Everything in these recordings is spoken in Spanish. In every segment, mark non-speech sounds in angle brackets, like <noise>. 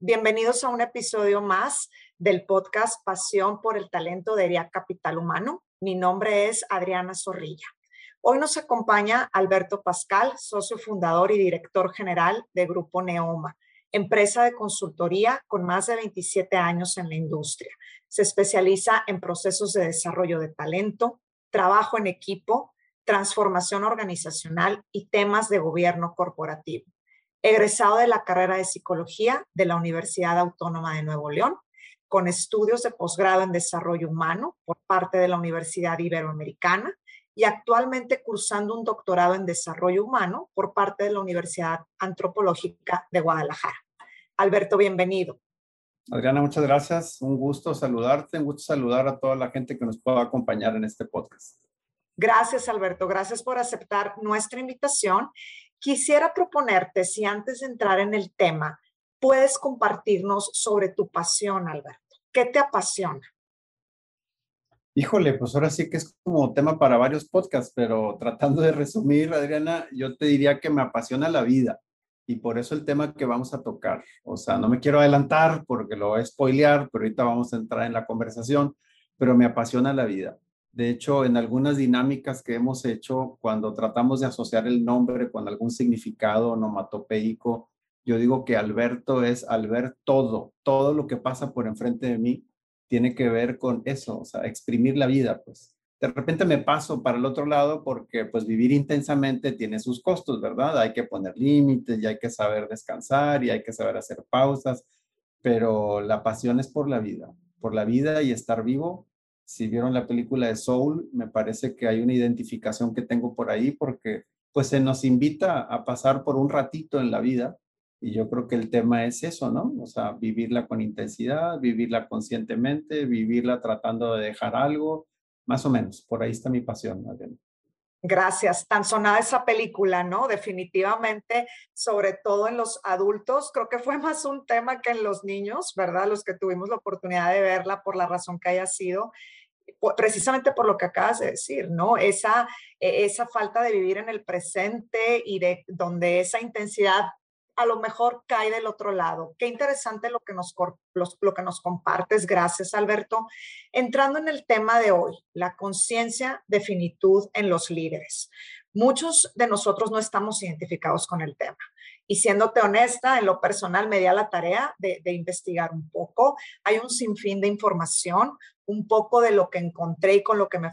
Bienvenidos a un episodio más del podcast Pasión por el Talento de ERIA Capital Humano. Mi nombre es Adriana Zorrilla. Hoy nos acompaña Alberto Pascal, socio fundador y director general de Grupo Neoma, empresa de consultoría con más de 27 años en la industria. Se especializa en procesos de desarrollo de talento, trabajo en equipo, transformación organizacional y temas de gobierno corporativo egresado de la carrera de psicología de la Universidad Autónoma de Nuevo León, con estudios de posgrado en desarrollo humano por parte de la Universidad Iberoamericana y actualmente cursando un doctorado en desarrollo humano por parte de la Universidad Antropológica de Guadalajara. Alberto, bienvenido. Adriana, muchas gracias. Un gusto saludarte, un gusto saludar a toda la gente que nos pueda acompañar en este podcast. Gracias, Alberto. Gracias por aceptar nuestra invitación Quisiera proponerte, si antes de entrar en el tema, puedes compartirnos sobre tu pasión, Alberto. ¿Qué te apasiona? Híjole, pues ahora sí que es como tema para varios podcasts, pero tratando de resumir, Adriana, yo te diría que me apasiona la vida y por eso el tema que vamos a tocar. O sea, no me quiero adelantar porque lo voy a spoilear, pero ahorita vamos a entrar en la conversación, pero me apasiona la vida. De hecho, en algunas dinámicas que hemos hecho, cuando tratamos de asociar el nombre con algún significado onomatopeico, yo digo que Alberto es al ver todo, todo lo que pasa por enfrente de mí tiene que ver con eso, o sea, exprimir la vida, pues. De repente me paso para el otro lado porque pues vivir intensamente tiene sus costos, ¿verdad? Hay que poner límites y hay que saber descansar y hay que saber hacer pausas, pero la pasión es por la vida, por la vida y estar vivo si vieron la película de Soul, me parece que hay una identificación que tengo por ahí porque pues se nos invita a pasar por un ratito en la vida y yo creo que el tema es eso, ¿no? O sea, vivirla con intensidad, vivirla conscientemente, vivirla tratando de dejar algo, más o menos. Por ahí está mi pasión, Adriana. Gracias. Tan sonada esa película, ¿no? Definitivamente, sobre todo en los adultos, creo que fue más un tema que en los niños, ¿verdad? Los que tuvimos la oportunidad de verla por la razón que haya sido precisamente por lo que acabas de decir, ¿no? Esa, e, esa falta de vivir en el presente y de donde esa intensidad a lo mejor cae del otro lado. Qué interesante lo que nos, lo que nos compartes. Gracias, Alberto. Entrando en el tema de hoy, la conciencia de finitud en los líderes. Muchos de nosotros no estamos identificados con el tema. Y siéndote honesta, en lo personal me di a la tarea de, de investigar un poco. Hay un sinfín de información, un poco de lo que encontré y con lo que me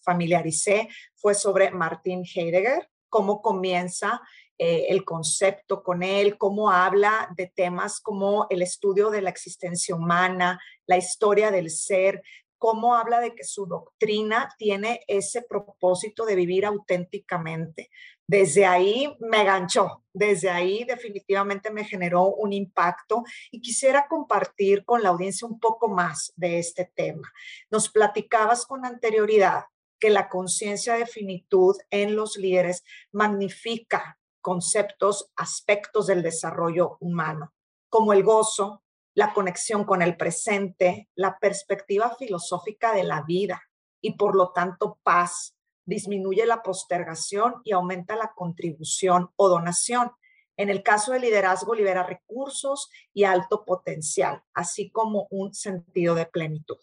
familiaricé fue sobre Martin Heidegger, cómo comienza eh, el concepto con él, cómo habla de temas como el estudio de la existencia humana, la historia del ser, cómo habla de que su doctrina tiene ese propósito de vivir auténticamente. Desde ahí me ganchó, desde ahí definitivamente me generó un impacto y quisiera compartir con la audiencia un poco más de este tema. Nos platicabas con anterioridad que la conciencia de finitud en los líderes magnifica conceptos, aspectos del desarrollo humano, como el gozo, la conexión con el presente, la perspectiva filosófica de la vida y por lo tanto paz, disminuye la postergación y aumenta la contribución o donación. En el caso del liderazgo, libera recursos y alto potencial, así como un sentido de plenitud.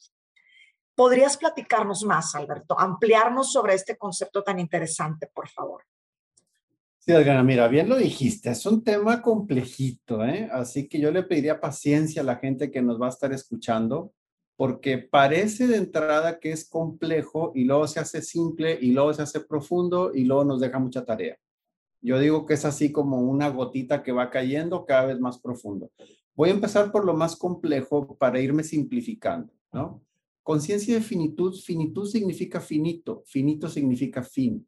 ¿Podrías platicarnos más, Alberto? Ampliarnos sobre este concepto tan interesante, por favor. Sí, Adriana, mira, bien lo dijiste, es un tema complejito, ¿eh? Así que yo le pediría paciencia a la gente que nos va a estar escuchando, porque parece de entrada que es complejo y luego se hace simple y luego se hace profundo y luego nos deja mucha tarea. Yo digo que es así como una gotita que va cayendo cada vez más profundo. Voy a empezar por lo más complejo para irme simplificando, ¿no? Conciencia de finitud, finitud significa finito, finito significa fin.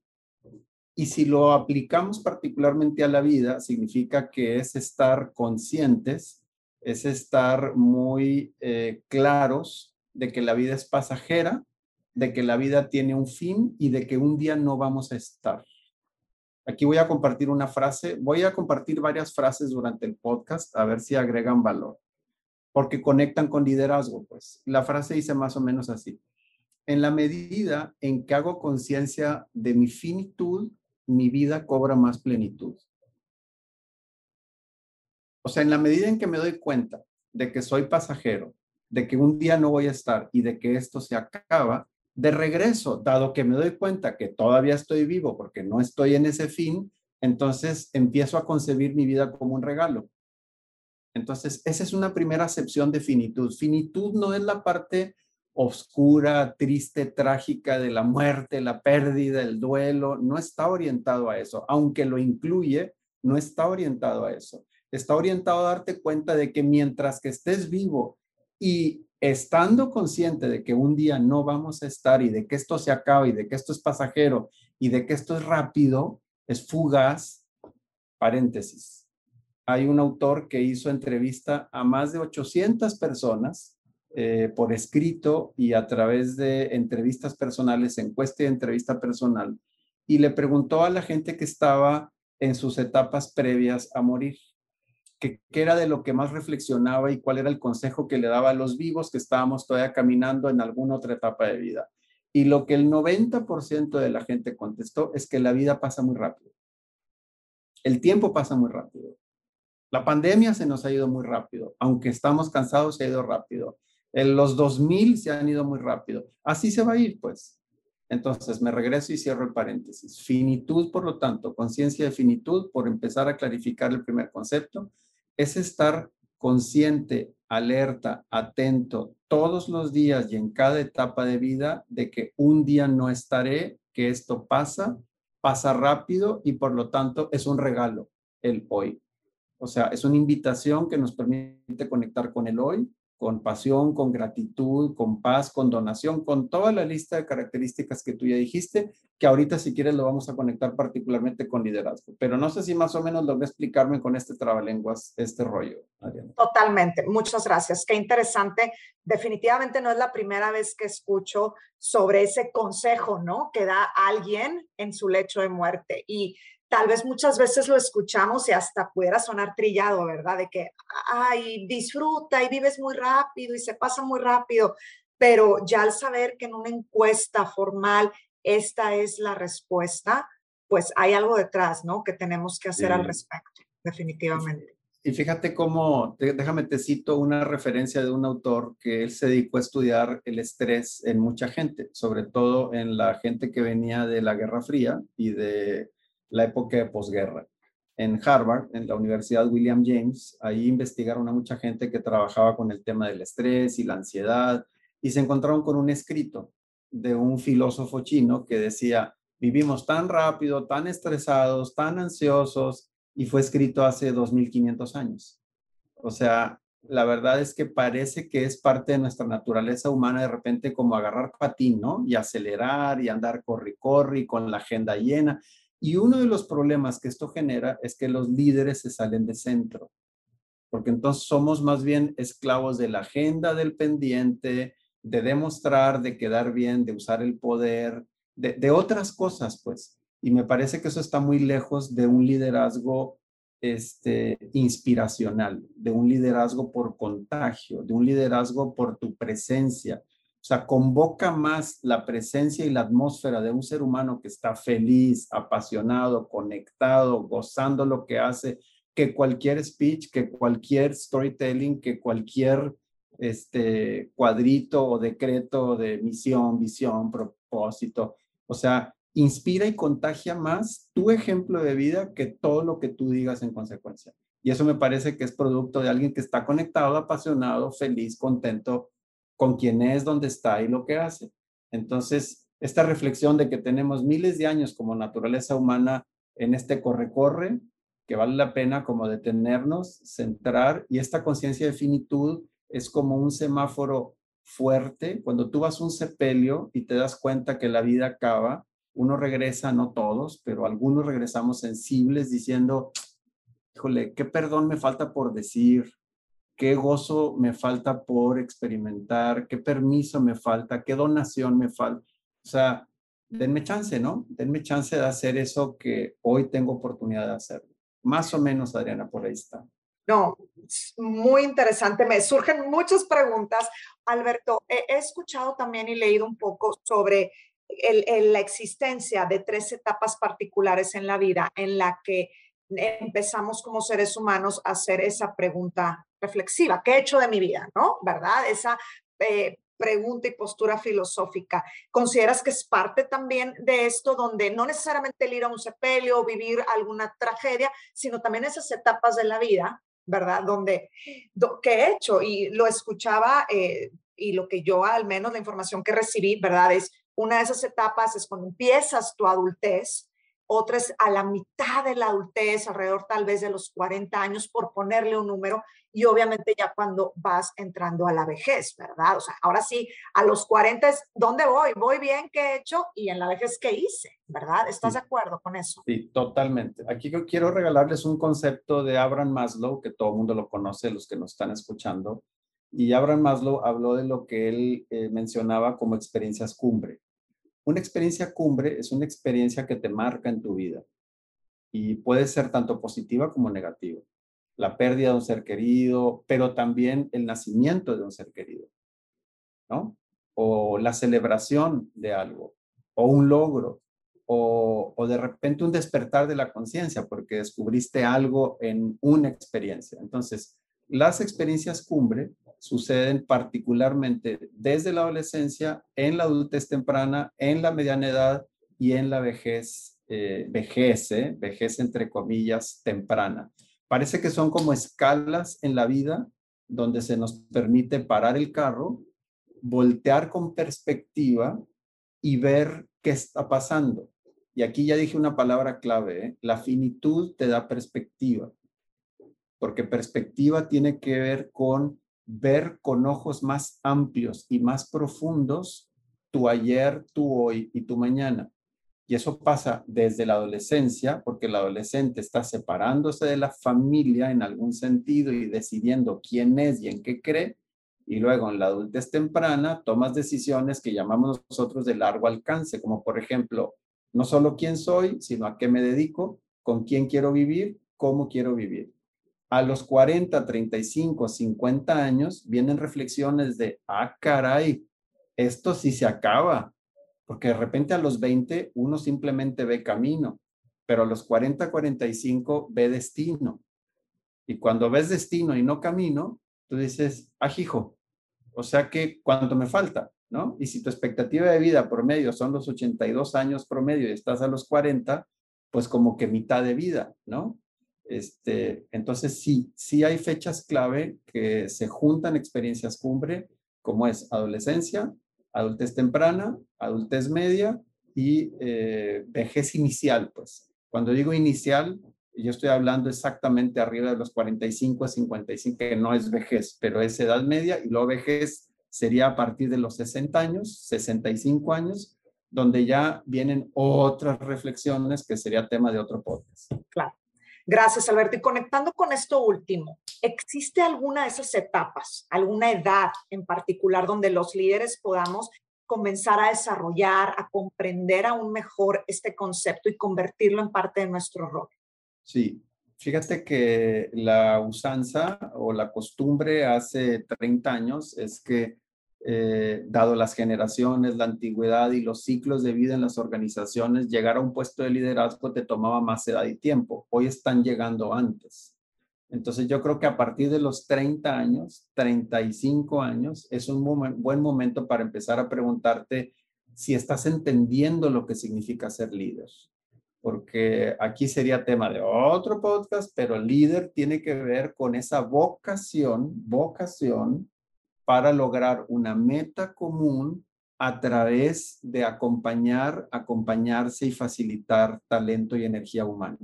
Y si lo aplicamos particularmente a la vida, significa que es estar conscientes es estar muy eh, claros de que la vida es pasajera, de que la vida tiene un fin y de que un día no vamos a estar. Aquí voy a compartir una frase, voy a compartir varias frases durante el podcast a ver si agregan valor, porque conectan con liderazgo, pues. La frase dice más o menos así. En la medida en que hago conciencia de mi finitud, mi vida cobra más plenitud. O sea, en la medida en que me doy cuenta de que soy pasajero, de que un día no voy a estar y de que esto se acaba, de regreso, dado que me doy cuenta que todavía estoy vivo porque no estoy en ese fin, entonces empiezo a concebir mi vida como un regalo. Entonces, esa es una primera acepción de finitud. Finitud no es la parte oscura, triste, trágica de la muerte, la pérdida, el duelo, no está orientado a eso, aunque lo incluye, no está orientado a eso. Está orientado a darte cuenta de que mientras que estés vivo y estando consciente de que un día no vamos a estar y de que esto se acaba y de que esto es pasajero y de que esto es rápido, es fugaz, paréntesis. Hay un autor que hizo entrevista a más de 800 personas eh, por escrito y a través de entrevistas personales, encuesta y entrevista personal, y le preguntó a la gente que estaba en sus etapas previas a morir qué era de lo que más reflexionaba y cuál era el consejo que le daba a los vivos que estábamos todavía caminando en alguna otra etapa de vida. Y lo que el 90% de la gente contestó es que la vida pasa muy rápido. El tiempo pasa muy rápido. La pandemia se nos ha ido muy rápido. Aunque estamos cansados, se ha ido rápido. En los 2000 se han ido muy rápido. Así se va a ir, pues. Entonces, me regreso y cierro el paréntesis. Finitud, por lo tanto, conciencia de finitud, por empezar a clarificar el primer concepto, es estar consciente, alerta, atento todos los días y en cada etapa de vida de que un día no estaré, que esto pasa, pasa rápido y por lo tanto es un regalo el hoy. O sea, es una invitación que nos permite conectar con el hoy con pasión, con gratitud, con paz, con donación, con toda la lista de características que tú ya dijiste, que ahorita si quieres lo vamos a conectar particularmente con liderazgo. Pero no sé si más o menos logré explicarme con este trabalenguas, este rollo. Totalmente, muchas gracias. Qué interesante. Definitivamente no es la primera vez que escucho sobre ese consejo, ¿no? Que da alguien en su lecho de muerte. Y tal vez muchas veces lo escuchamos y hasta pudiera sonar trillado, ¿verdad? De que, ay, disfruta y vives muy rápido y se pasa muy rápido, pero ya al saber que en una encuesta formal esta es la respuesta, pues hay algo detrás, ¿no? Que tenemos que hacer al respecto, definitivamente. Y fíjate cómo, déjame te cito una referencia de un autor que él se dedicó a estudiar el estrés en mucha gente, sobre todo en la gente que venía de la Guerra Fría y de la época de posguerra. En Harvard, en la Universidad William James, ahí investigaron a mucha gente que trabajaba con el tema del estrés y la ansiedad y se encontraron con un escrito de un filósofo chino que decía, vivimos tan rápido, tan estresados, tan ansiosos y fue escrito hace 2500 años. O sea, la verdad es que parece que es parte de nuestra naturaleza humana de repente como agarrar patín, ¿no? Y acelerar y andar corri corri con la agenda llena. Y uno de los problemas que esto genera es que los líderes se salen de centro, porque entonces somos más bien esclavos de la agenda del pendiente, de demostrar, de quedar bien, de usar el poder, de, otras cosas, pues. Y me parece que eso está muy lejos de un liderazgo este, inspiracional, de un liderazgo por contagio, de un liderazgo por tu presencia, o sea, convoca más la presencia y la atmósfera de un ser humano que está feliz, apasionado, conectado, gozando lo que hace, que cualquier speech, que cualquier storytelling, que cualquier este cuadrito o decreto de misión, visión, propósito. O sea, inspira y contagia más tu ejemplo de vida que todo lo que tú digas en consecuencia. Y eso me parece que es producto de alguien que está conectado, apasionado, feliz, contento con quién es, dónde está y lo que hace. Entonces, esta reflexión de que tenemos miles de años como naturaleza humana en este corre-corre, que vale la pena como detenernos, centrar, y esta conciencia de finitud es como un semáforo fuerte. Cuando tú vas un sepelio y te das cuenta que la vida acaba, uno regresa, no todos, pero algunos regresamos sensibles diciendo, híjole, qué perdón me falta por decir, qué gozo me falta por experimentar, qué permiso me falta, qué donación me falta. O sea, denme chance, ¿no? Denme chance de hacer eso que hoy tengo oportunidad de hacer. Más o menos, Adriana, por ahí está. No, muy interesante. Me surgen muchas preguntas. Alberto, he, escuchado también y leído un poco sobre la existencia de tres etapas particulares en la vida en la que empezamos como seres humanos a hacer esa pregunta reflexiva. ¿Qué he hecho de mi vida? ¿No? ¿Verdad? Esa eh, pregunta y postura filosófica. ¿Consideras que es parte también de esto, donde no necesariamente el ir a un sepelio o vivir alguna tragedia, sino también esas etapas de la vida ¿verdad? Donde, ¿qué he hecho? Y lo escuchaba eh, y lo que yo, al menos la información que recibí, ¿verdad? Es una de esas etapas es cuando empiezas tu adultez, otra es a la mitad de la adultez, alrededor tal vez de los 40 años, por ponerle un número, y obviamente ya cuando vas entrando a la vejez, ¿verdad? O sea, ahora sí, a los 40 es, ¿dónde voy? ¿Voy bien? ¿Qué he hecho? Y en la vejez, ¿qué hice? ¿Verdad? ¿Estás de acuerdo con eso? Sí, totalmente. Aquí yo quiero regalarles un concepto de Abraham Maslow, que todo el mundo lo conoce, los que nos están escuchando. Y Abraham Maslow habló de lo que él eh, mencionaba como experiencias cumbre. Una experiencia cumbre es una experiencia que te marca en tu vida y puede ser tanto positiva como negativa la pérdida de un ser querido, pero también el nacimiento de un ser querido, ¿no? O la celebración de algo, o un logro, o, o de repente un despertar de la conciencia porque descubriste algo en una experiencia. Entonces, las experiencias cumbre suceden particularmente desde la adolescencia, en la adultez temprana, en la mediana edad y en la vejez, eh, vejez, ¿eh? vejez entre comillas, temprana. Parece que son como escalas en la vida donde se nos permite parar el carro, voltear con perspectiva y ver qué está pasando. Y aquí ya dije una palabra clave, ¿eh? la finitud te da perspectiva, porque perspectiva tiene que ver con ver con ojos más amplios y más profundos tu ayer, tu hoy y tu mañana. Y eso pasa desde la adolescencia, porque el adolescente está separándose de la familia en algún sentido y decidiendo quién es y en qué cree. Y luego en la adultez temprana tomas decisiones que llamamos nosotros de largo alcance, como por ejemplo, no solo quién soy, sino a qué me dedico, con quién quiero vivir, cómo quiero vivir. A los 40, 35, 50 años vienen reflexiones de, ah, caray, esto sí se acaba, porque de repente a los 20 uno simplemente ve camino, pero a los 40, 45 ve destino. Y cuando ves destino y no camino, tú dices, ah, o sea que cuánto me falta, ¿no? Y si tu expectativa de vida promedio son los 82 años promedio y estás a los 40, pues como que mitad de vida, ¿no? Este, entonces sí, sí hay fechas clave que se juntan experiencias cumbre, como es adolescencia, adultez temprana, adultez media y eh, vejez inicial, pues. Cuando digo inicial, yo estoy hablando exactamente arriba de los 45 a 55, que no es vejez, pero es edad media, y luego vejez sería a partir de los 60 años, 65 años, donde ya vienen otras reflexiones que sería tema de otro podcast. Claro. Gracias, Alberto. Y conectando con esto último, ¿existe alguna de esas etapas, alguna edad en particular donde los líderes podamos comenzar a desarrollar, a comprender aún mejor este concepto y convertirlo en parte de nuestro rol? Sí, fíjate que la usanza o la costumbre hace 30 años es que eh, dado las generaciones, la antigüedad y los ciclos de vida en las organizaciones, llegar a un puesto de liderazgo te tomaba más edad y tiempo. Hoy están llegando antes. Entonces yo creo que a partir de los 30 años, 35 años, es un buen momento para empezar a preguntarte si estás entendiendo lo que significa ser líder. Porque aquí sería tema de otro podcast, pero líder tiene que ver con esa vocación, vocación para lograr una meta común a través de acompañar, acompañarse y facilitar talento y energía humana.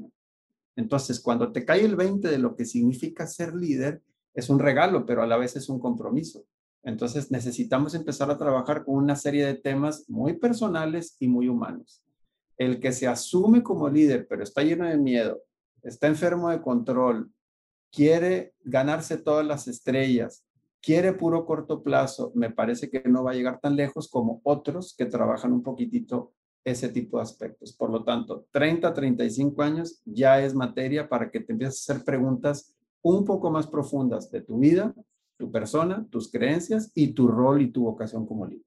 Entonces, cuando te cae el 20 de lo que significa ser líder, es un regalo, pero a la vez es un compromiso. Entonces, necesitamos empezar a trabajar con una serie de temas muy personales y muy humanos. El que se asume como líder, pero está lleno de miedo, está enfermo de control, quiere ganarse todas las estrellas, quiere puro corto plazo, me parece que no va a llegar tan lejos como otros que trabajan un poquitito ese tipo de aspectos. Por lo tanto, 30, 35 años ya es materia para que te empieces a hacer preguntas un poco más profundas de tu vida, tu persona, tus creencias y tu rol y tu vocación como líder.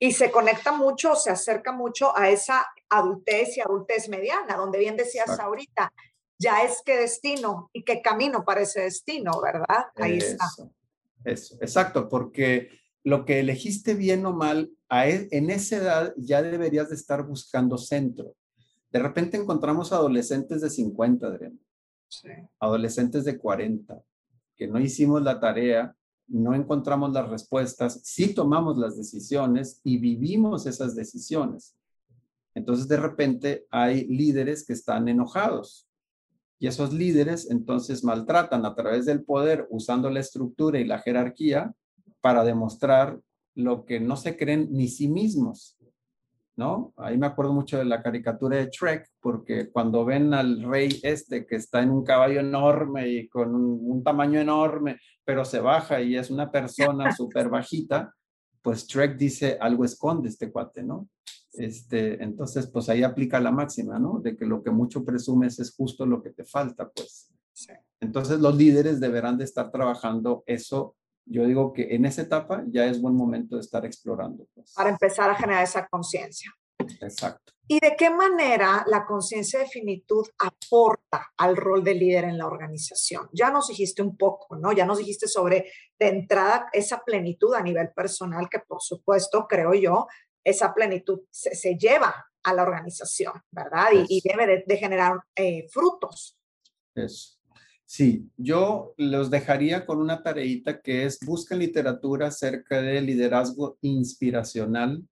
Y se conecta mucho, se acerca mucho a esa adultez y adultez mediana, donde bien decías ahorita, ya es qué destino y qué camino para ese destino, ¿verdad? Ahí está. Eso, exacto, porque lo que elegiste bien o mal, a e, en esa edad ya deberías de estar buscando centro. De repente encontramos adolescentes de 50, Adrián. Adolescentes de 40, que no hicimos la tarea, no encontramos las respuestas, sí tomamos las decisiones y vivimos esas decisiones. Entonces, de repente hay líderes que están enojados y esos líderes entonces maltratan a través del poder usando la estructura y la jerarquía para demostrar lo que no se creen ni sí mismos, ¿no? Ahí me acuerdo mucho de la caricatura de Trek, porque cuando ven al rey este que está en un caballo enorme y con un, tamaño enorme, pero se baja y es una persona <laughs> súper bajita, pues Trek dice, algo esconde este cuate, ¿no? Este, entonces, pues ahí aplica la máxima, ¿no? De que lo que mucho presumes es justo lo que te falta, pues. Entonces, los líderes deberán de estar trabajando eso yo digo que en esa etapa ya es buen momento de estar explorando. Pues. Para empezar a generar esa conciencia. Exacto. ¿Y de qué manera la conciencia de finitud aporta al rol de líder en la organización? Ya nos dijiste un poco, ¿no? Ya nos dijiste sobre de entrada esa plenitud a nivel personal que por supuesto, creo yo, esa plenitud se, lleva a la organización, ¿verdad? Y, debe de, generar eh, frutos. Eso. Sí, yo los dejaría con una tareita que es busquen literatura acerca de liderazgo inspiracional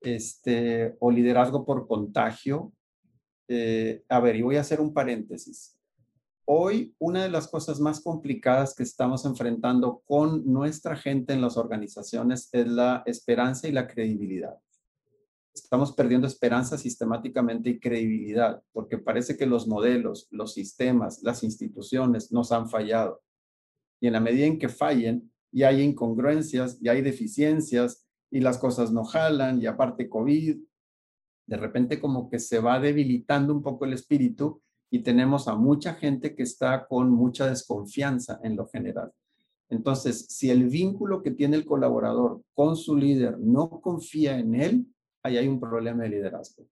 este, o liderazgo por contagio. Eh, a ver, y voy a hacer un paréntesis. Hoy, una de las cosas más complicadas que estamos enfrentando con nuestra gente en las organizaciones es la esperanza y la credibilidad estamos perdiendo esperanza sistemáticamente y credibilidad, porque parece que los modelos, los sistemas, las instituciones nos han fallado. Y en la medida en que fallen, y hay incongruencias, y hay deficiencias, y las cosas no jalan, y aparte COVID, de repente como que se va debilitando un poco el espíritu y tenemos a mucha gente que está con mucha desconfianza en lo general. Entonces, si el vínculo que tiene el colaborador con su líder no confía en él, ahí hay un problema de liderazgo.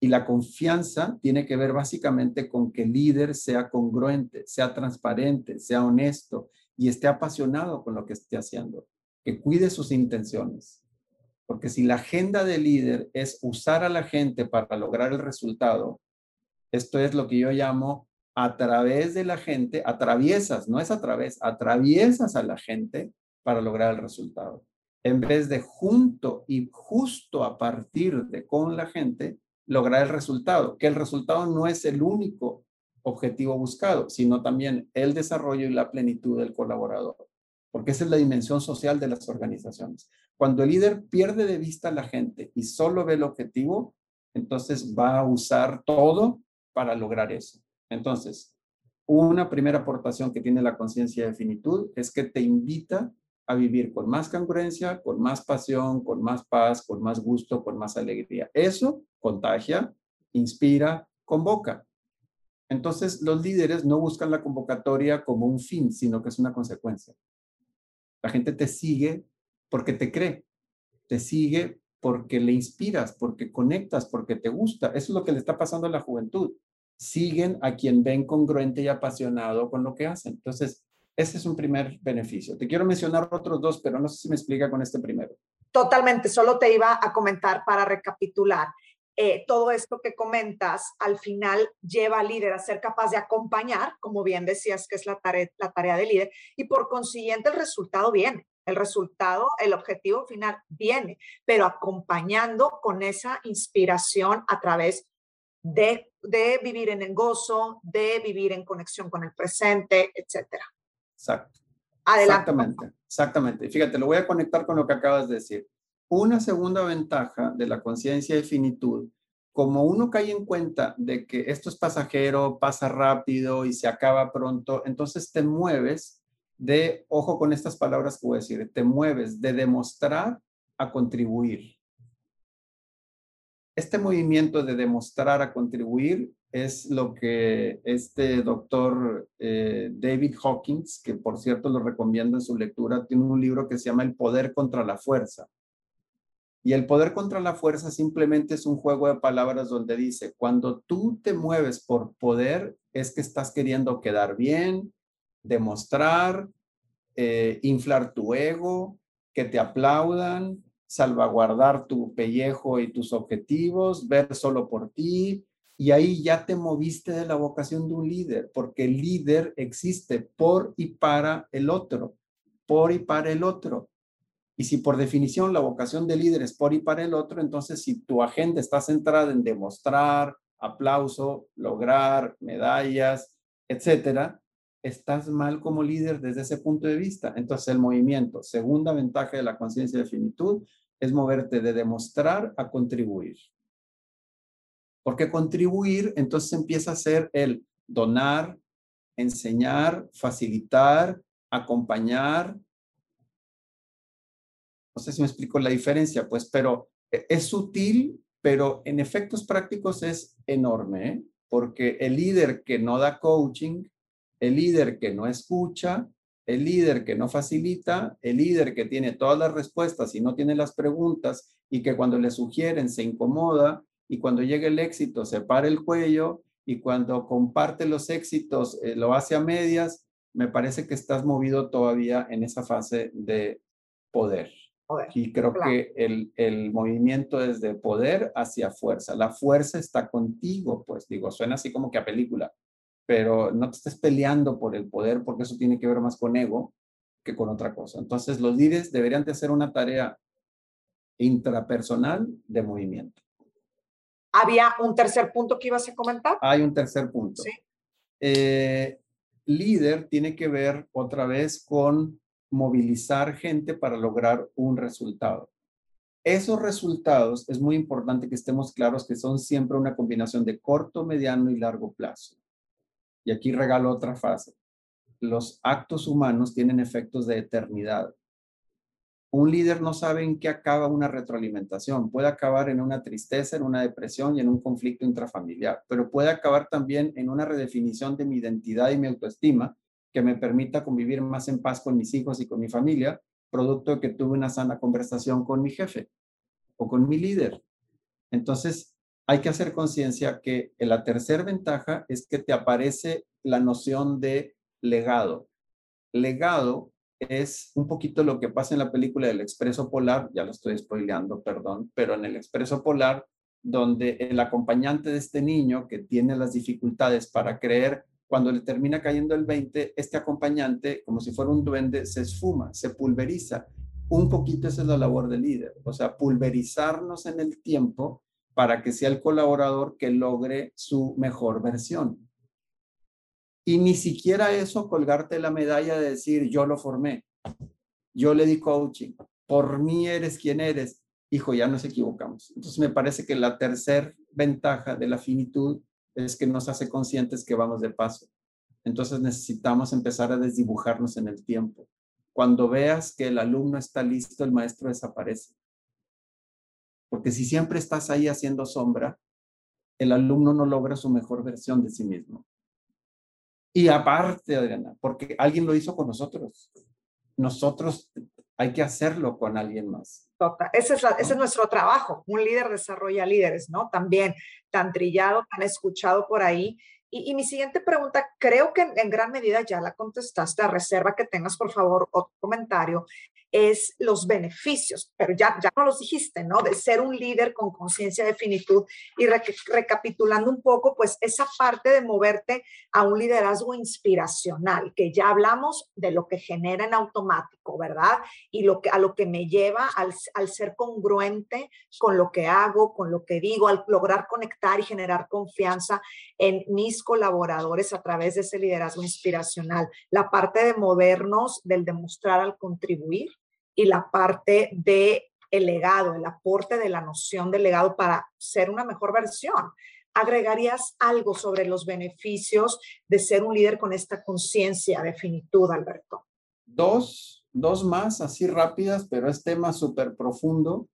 Y la confianza tiene que ver básicamente con que el líder sea congruente, sea transparente, sea honesto y esté apasionado con lo que esté haciendo, que cuide sus intenciones. Porque si la agenda del líder es usar a la gente para lograr el resultado, esto es lo que yo llamo a través de la gente, atraviesas, no es a través, atraviesas a la gente para lograr el resultado en vez de junto y justo a partir de con la gente, lograr el resultado, que el resultado no es el único objetivo buscado, sino también el desarrollo y la plenitud del colaborador, porque esa es la dimensión social de las organizaciones. Cuando el líder pierde de vista a la gente y solo ve el objetivo, entonces va a usar todo para lograr eso. Entonces, una primera aportación que tiene la conciencia de finitud es que te invita a vivir con más congruencia, con más pasión, con más paz, con más gusto, con más alegría. Eso contagia, inspira, convoca. Entonces, los líderes no buscan la convocatoria como un fin, sino que es una consecuencia. La gente te sigue porque te cree, te sigue porque le inspiras, porque conectas, porque te gusta. Eso es lo que le está pasando a la juventud. Siguen a quien ven congruente y apasionado con lo que hacen. Entonces, ese es un primer beneficio. Te quiero mencionar otros dos, pero no sé si me explica con este primero. Totalmente, solo te iba a comentar para recapitular. Eh, todo esto que comentas al final lleva al líder a ser capaz de acompañar, como bien decías que es la tarea, la tarea del líder, y por consiguiente el resultado viene. El resultado, el objetivo final viene, pero acompañando con esa inspiración a través de, de vivir en el gozo, de vivir en conexión con el presente, etcétera. Exacto. Exactamente, exactamente. Fíjate, lo voy a conectar con lo que acabas de decir. Una segunda ventaja de la conciencia de finitud como uno cae en cuenta de que esto es pasajero, pasa rápido y se acaba pronto, entonces te mueves de, ojo con estas palabras que voy a decir, te mueves de demostrar a contribuir. Este movimiento de demostrar a contribuir es lo que este doctor eh, David Hawkins, que por cierto lo recomiendo en su lectura, tiene un libro que se llama El poder contra la fuerza. Y el poder contra la fuerza simplemente es un juego de palabras donde dice, cuando tú te mueves por poder, es que estás queriendo quedar bien, demostrar, eh, inflar tu ego, que te aplaudan, salvaguardar tu pellejo y tus objetivos, ver solo por ti. Y ahí ya te moviste de la vocación de un líder, porque el líder existe por y para el otro, por y para el otro. Y si por definición la vocación de líder es por y para el otro, entonces si tu agenda está centrada en demostrar, aplauso, lograr medallas, etcétera, estás mal como líder desde ese punto de vista. Entonces el movimiento, segunda ventaja de la conciencia de finitud, es moverte de demostrar a contribuir. Porque contribuir entonces empieza a ser el donar, enseñar, facilitar, acompañar, no sé si me explico la diferencia, pues, pero e, es sutil, pero en efectos prácticos es enorme, ¿eh? porque el líder que no da coaching, el líder que no escucha, el líder que no facilita, el líder que tiene todas las respuestas y no tiene las preguntas y que cuando le sugieren se incomoda y cuando llega el éxito se para el cuello y cuando comparte los éxitos eh, lo hace a medias, me parece que estás movido todavía en esa fase de poder. Y creo que el, el, movimiento es de poder hacia fuerza. La fuerza está contigo, pues digo, suena así como que a película, pero no te estés peleando por el poder porque eso tiene que ver más con ego que con otra cosa. Entonces, los líderes deberían de hacer una tarea intrapersonal de movimiento. ¿Había un tercer punto que ibas a comentar? Hay un tercer punto. Sí. Eh, líder tiene que ver otra vez con movilizar gente para lograr un resultado. Esos resultados es muy importante que estemos claros que son siempre una combinación de corto, mediano y largo plazo. Y aquí regalo otra fase. Los actos humanos tienen efectos de eternidad. Un líder no sabe en qué acaba una retroalimentación. Puede acabar en una tristeza, en una depresión y en un conflicto intrafamiliar, pero puede acabar también en una redefinición de mi identidad y mi autoestima que me permita convivir más en paz con mis hijos y con mi familia, producto de que tuve una sana conversación con mi jefe o con mi líder. Entonces, hay que hacer conciencia que la tercera ventaja es que te aparece la noción de legado. Legado es un poquito lo que pasa en la película del Expreso Polar, ya lo estoy spoileando, perdón, pero en el Expreso Polar, donde el acompañante de este niño que tiene las dificultades para creer cuando le termina cayendo el 20, este acompañante, como si fuera un duende, se esfuma, se pulveriza. Un poquito esa es la labor del líder, o sea, pulverizarnos en el tiempo para que sea el colaborador que logre su mejor versión. Y ni siquiera eso, colgarte la medalla de decir, yo lo formé, yo le di coaching, por mí eres quien eres. Hijo, ya nos equivocamos. Entonces me parece que la tercera ventaja de la finitud es que nos hace conscientes que vamos de paso. Entonces necesitamos empezar a desdibujarnos en el tiempo. Cuando veas que el alumno está listo, el maestro desaparece. Porque si siempre estás ahí haciendo sombra, el alumno no logra su mejor versión de sí mismo. Y aparte, Adriana, porque alguien lo hizo con nosotros. Nosotros hay que hacerlo con alguien más. Ese es, ese es nuestro trabajo. Un líder desarrolla líderes, ¿no? También tan trillado, tan escuchado por ahí. Y, mi siguiente pregunta, creo que en, gran medida ya la contestaste, a reserva que tengas, por favor, otro comentario, es los beneficios, pero ya, ya no los dijiste, ¿no? De ser un líder con conciencia de finitud y recapitulando un poco, pues esa parte de moverte a un liderazgo inspiracional, que ya hablamos de lo que genera en automático, ¿verdad? Y lo que, a lo que me lleva al, al ser congruente con lo que hago, con lo que digo, al lograr conectar y generar confianza en mis colaboradores a través de ese liderazgo inspiracional. La parte de movernos, del demostrar al contribuir y la parte de el legado, el aporte de la noción del legado para ser una mejor versión. ¿Agregarías algo sobre los beneficios de ser un líder con esta conciencia de finitud, Alberto? Dos, dos más, así rápidas, pero es tema súper profundo.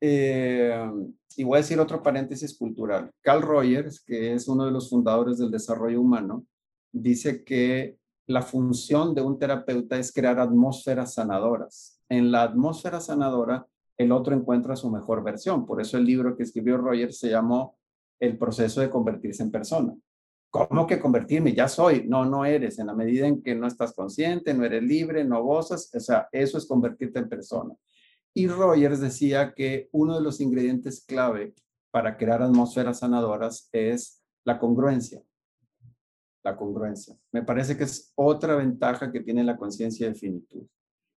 Eh, y voy a decir otro paréntesis cultural. Carl Rogers, que es uno de los fundadores del desarrollo humano, dice que la función de un terapeuta es crear atmósferas sanadoras. En la atmósfera sanadora, el otro encuentra su mejor versión. Por eso el libro que escribió Rogers se llamó El proceso de convertirse en persona. ¿Cómo que convertirme? Ya soy. No, no eres. En la medida en que no estás consciente, no eres libre, no gozas, o sea, eso es convertirte en persona. Y Rogers decía que uno de los ingredientes clave para crear atmósferas sanadoras es la congruencia la congruencia. Me parece que es otra ventaja que tiene la conciencia de finitud.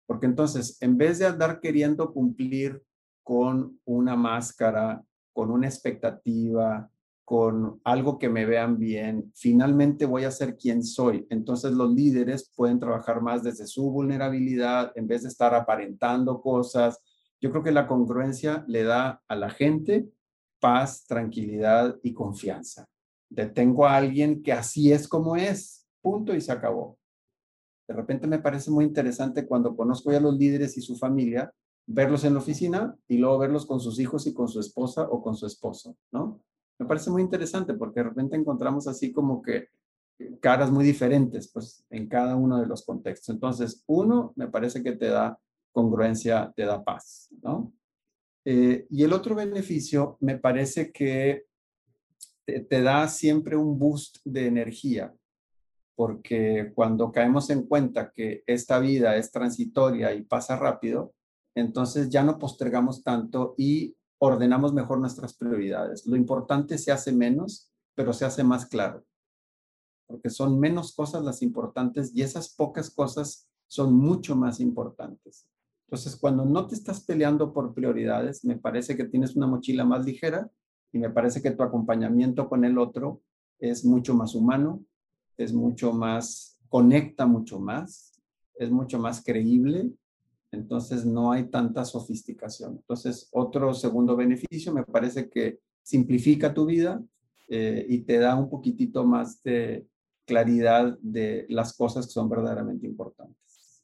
Porque entonces, en vez de andar queriendo cumplir con una máscara, con una expectativa, con algo que me vean bien, finalmente voy a ser quien soy. Entonces los líderes pueden trabajar más desde su vulnerabilidad en vez de estar aparentando cosas. Yo creo que la congruencia le da a la gente paz, tranquilidad y confianza detengo a alguien que así es como es, punto y se acabó. De repente me parece muy interesante cuando conozco ya los líderes y su familia, verlos en la oficina y luego verlos con sus hijos y con su esposa o con su esposo, ¿no? Me parece muy interesante porque de repente encontramos así como que caras muy diferentes, pues, en cada uno de los contextos. Entonces, uno, me parece que te da congruencia, te da paz, ¿no? Eh, y el otro beneficio, me parece que te, da siempre un boost de energía, porque cuando caemos en cuenta que esta vida es transitoria y pasa rápido, entonces ya no postergamos tanto y ordenamos mejor nuestras prioridades. Lo importante se hace menos, pero se hace más claro, porque son menos cosas las importantes y esas pocas cosas son mucho más importantes. Entonces, cuando no te estás peleando por prioridades, me parece que tienes una mochila más ligera y me parece que tu acompañamiento con el otro es mucho más humano, es mucho más, conecta mucho más, es mucho más creíble, entonces no hay tanta sofisticación. Entonces, otro segundo beneficio me parece que simplifica tu vida eh, y te da un poquitito más de claridad de las cosas que son verdaderamente importantes.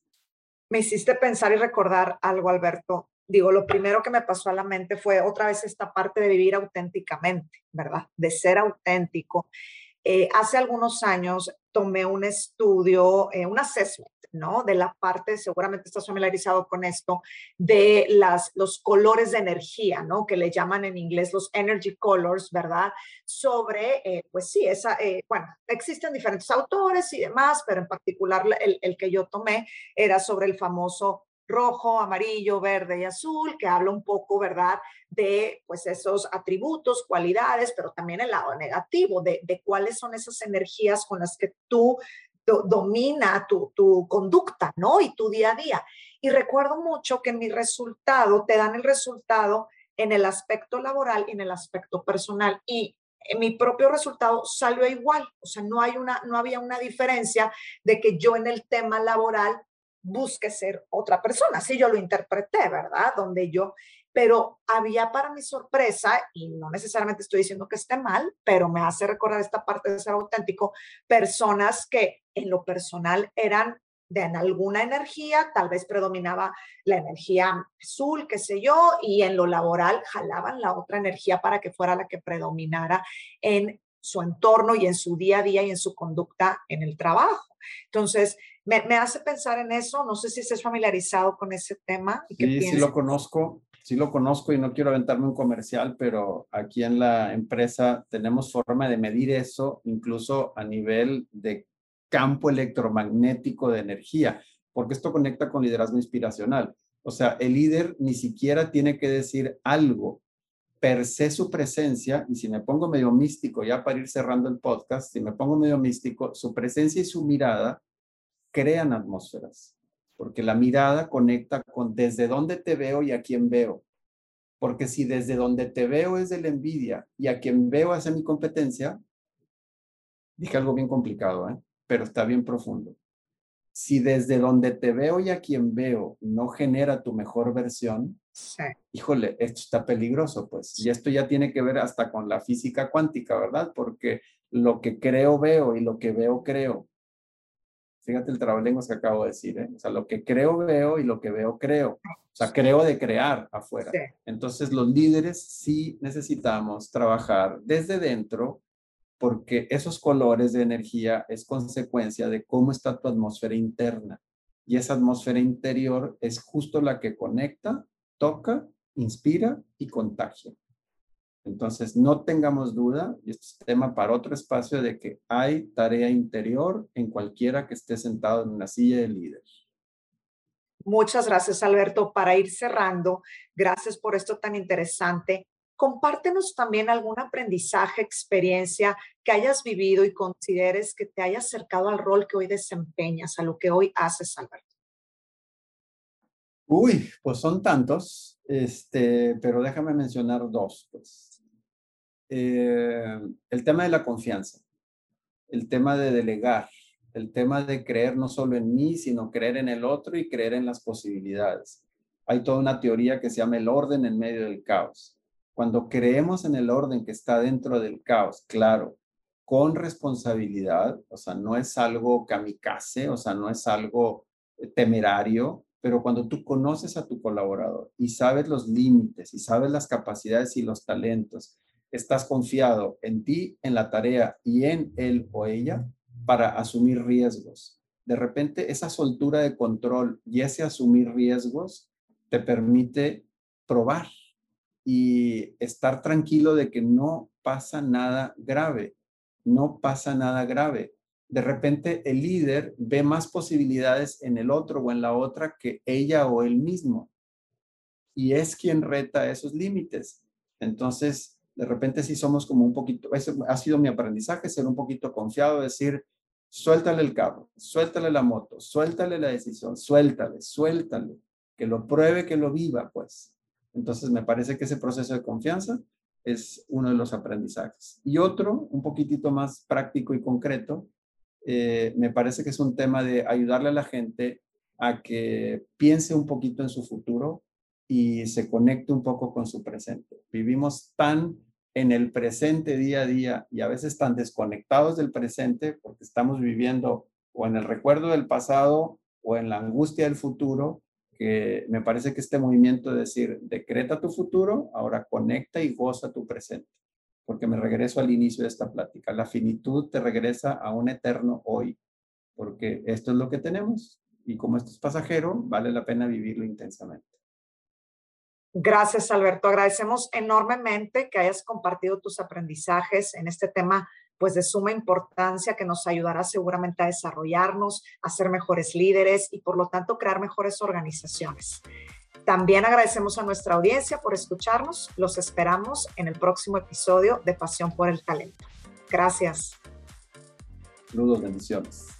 Me hiciste pensar y recordar algo, Alberto digo, lo primero que me pasó a la mente fue otra vez esta parte de vivir auténticamente, ¿verdad? De ser auténtico. Eh, hace algunos años tomé un estudio, eh, un assessment, ¿no? De la parte, seguramente estás familiarizado con esto, de las, los colores de energía, ¿no? Que le llaman en inglés los energy colors, ¿verdad? Sobre, eh, pues sí, esa, bueno, existen diferentes autores y demás, pero en particular el, el que yo tomé era sobre el famoso rojo, amarillo, verde y azul, que habla un poco, ¿verdad?, de pues esos atributos, cualidades, pero también el lado negativo, de, cuáles son esas energías con las que tú domina tu, tu conducta, ¿no? Y tu día a día. Y recuerdo mucho que mi resultado, te dan el resultado en el aspecto laboral y en el aspecto personal. Y en mi propio resultado salió igual, o sea, no, hay una, no había una diferencia de que yo en el tema laboral busque ser otra persona. Así yo lo interpreté, ¿verdad? Donde yo, pero había para mi sorpresa, y no necesariamente estoy diciendo que esté mal, pero me hace recordar esta parte de ser auténtico, personas que en lo personal eran de alguna energía, tal vez predominaba la energía azul, qué sé yo, y en lo laboral jalaban la otra energía para que fuera la que predominara en su entorno y en su día a día y en su conducta en el trabajo. Entonces, me, hace pensar en eso. No sé si estés familiarizado con ese tema. sí, sí lo conozco. Sí lo conozco y no quiero aventarme un comercial, pero aquí en la empresa tenemos forma de medir eso, incluso a nivel de campo electromagnético de energía, porque esto conecta con liderazgo inspiracional. O sea, el líder ni siquiera tiene que decir algo, per se su presencia, y si me pongo medio místico, ya para ir cerrando el podcast, si me pongo medio místico, su presencia y su mirada crean atmósferas, porque la mirada conecta con desde dónde te veo y a quién veo. Porque si desde donde te veo es de la envidia y a quien veo hace mi competencia, dije algo bien complicado, ¿eh? pero está bien profundo. Si desde donde te veo y a quien veo no genera tu mejor versión, híjole, esto está peligroso, pues. Y esto ya tiene que ver hasta con la física cuántica, ¿verdad? Porque lo que creo veo y lo que veo creo. Fíjate el trabalenguas que acabo de decir, ¿eh? O sea, lo que creo veo y lo que veo creo. O sea, creo de crear afuera. Entonces, los líderes sí necesitamos trabajar desde dentro porque esos colores de energía es consecuencia de cómo está tu atmósfera interna. Y esa atmósfera interior es justo la que conecta, toca, inspira y contagia. Entonces, no tengamos duda, y este es tema para otro espacio, de que hay tarea interior en cualquiera que esté sentado en una silla de líder. Muchas gracias, Alberto. Para ir cerrando, gracias por esto tan interesante. Compártenos también algún aprendizaje, experiencia que hayas vivido y consideres que te haya acercado al rol que hoy desempeñas, a lo que hoy haces, Alberto. Uy, pues son tantos, este, pero déjame mencionar dos. Pues. Eh, el tema de la confianza, el tema de delegar, el tema de creer no solo en mí, sino creer en el otro y creer en las posibilidades. Hay toda una teoría que se llama el orden en medio del caos. Cuando creemos en el orden que está dentro del caos, claro, con responsabilidad, o sea, no es algo kamikaze, o sea, no es algo eh, temerario, pero cuando tú conoces a tu colaborador y sabes los límites y sabes las capacidades y los talentos, estás confiado en ti, en la tarea y en él o ella para asumir riesgos. De repente, esa soltura de control y ese asumir riesgos te permite probar y estar tranquilo de que no pasa nada grave, no pasa nada grave. De repente el líder ve más posibilidades en el otro o en la otra que ella o él mismo. Y es quien reta esos límites. Entonces, de repente sí somos como un poquito, ese ha sido mi aprendizaje, ser un poquito confiado, decir, suéltale el carro, suéltale la moto, suéltale la decisión, suéltale, suéltale, que lo pruebe, que lo viva, pues. Entonces, me parece que ese proceso de confianza es uno de los aprendizajes. Y otro, un poquitito más práctico y concreto, eh, me parece que es un tema de ayudarle a la gente a que piense un poquito en su futuro y se conecte un poco con su presente. Vivimos tan en el presente día a día y a veces tan desconectados del presente porque estamos viviendo o en el recuerdo del pasado o en la angustia del futuro me parece que este movimiento de decir, decreta tu futuro, ahora conecta y goza tu presente. Porque me regreso al inicio de esta plática. La finitud te regresa a un eterno hoy, porque esto es lo que tenemos y como esto es pasajero, vale la pena vivirlo intensamente. Gracias, Alberto. Agradecemos enormemente que hayas compartido tus aprendizajes en este tema pues de suma importancia que nos ayudará seguramente a desarrollarnos, a ser mejores líderes y por lo tanto crear mejores organizaciones. También agradecemos a nuestra audiencia por escucharnos. Los esperamos en el próximo episodio de Pasión por el Talento. Gracias. Saludos, bendiciones.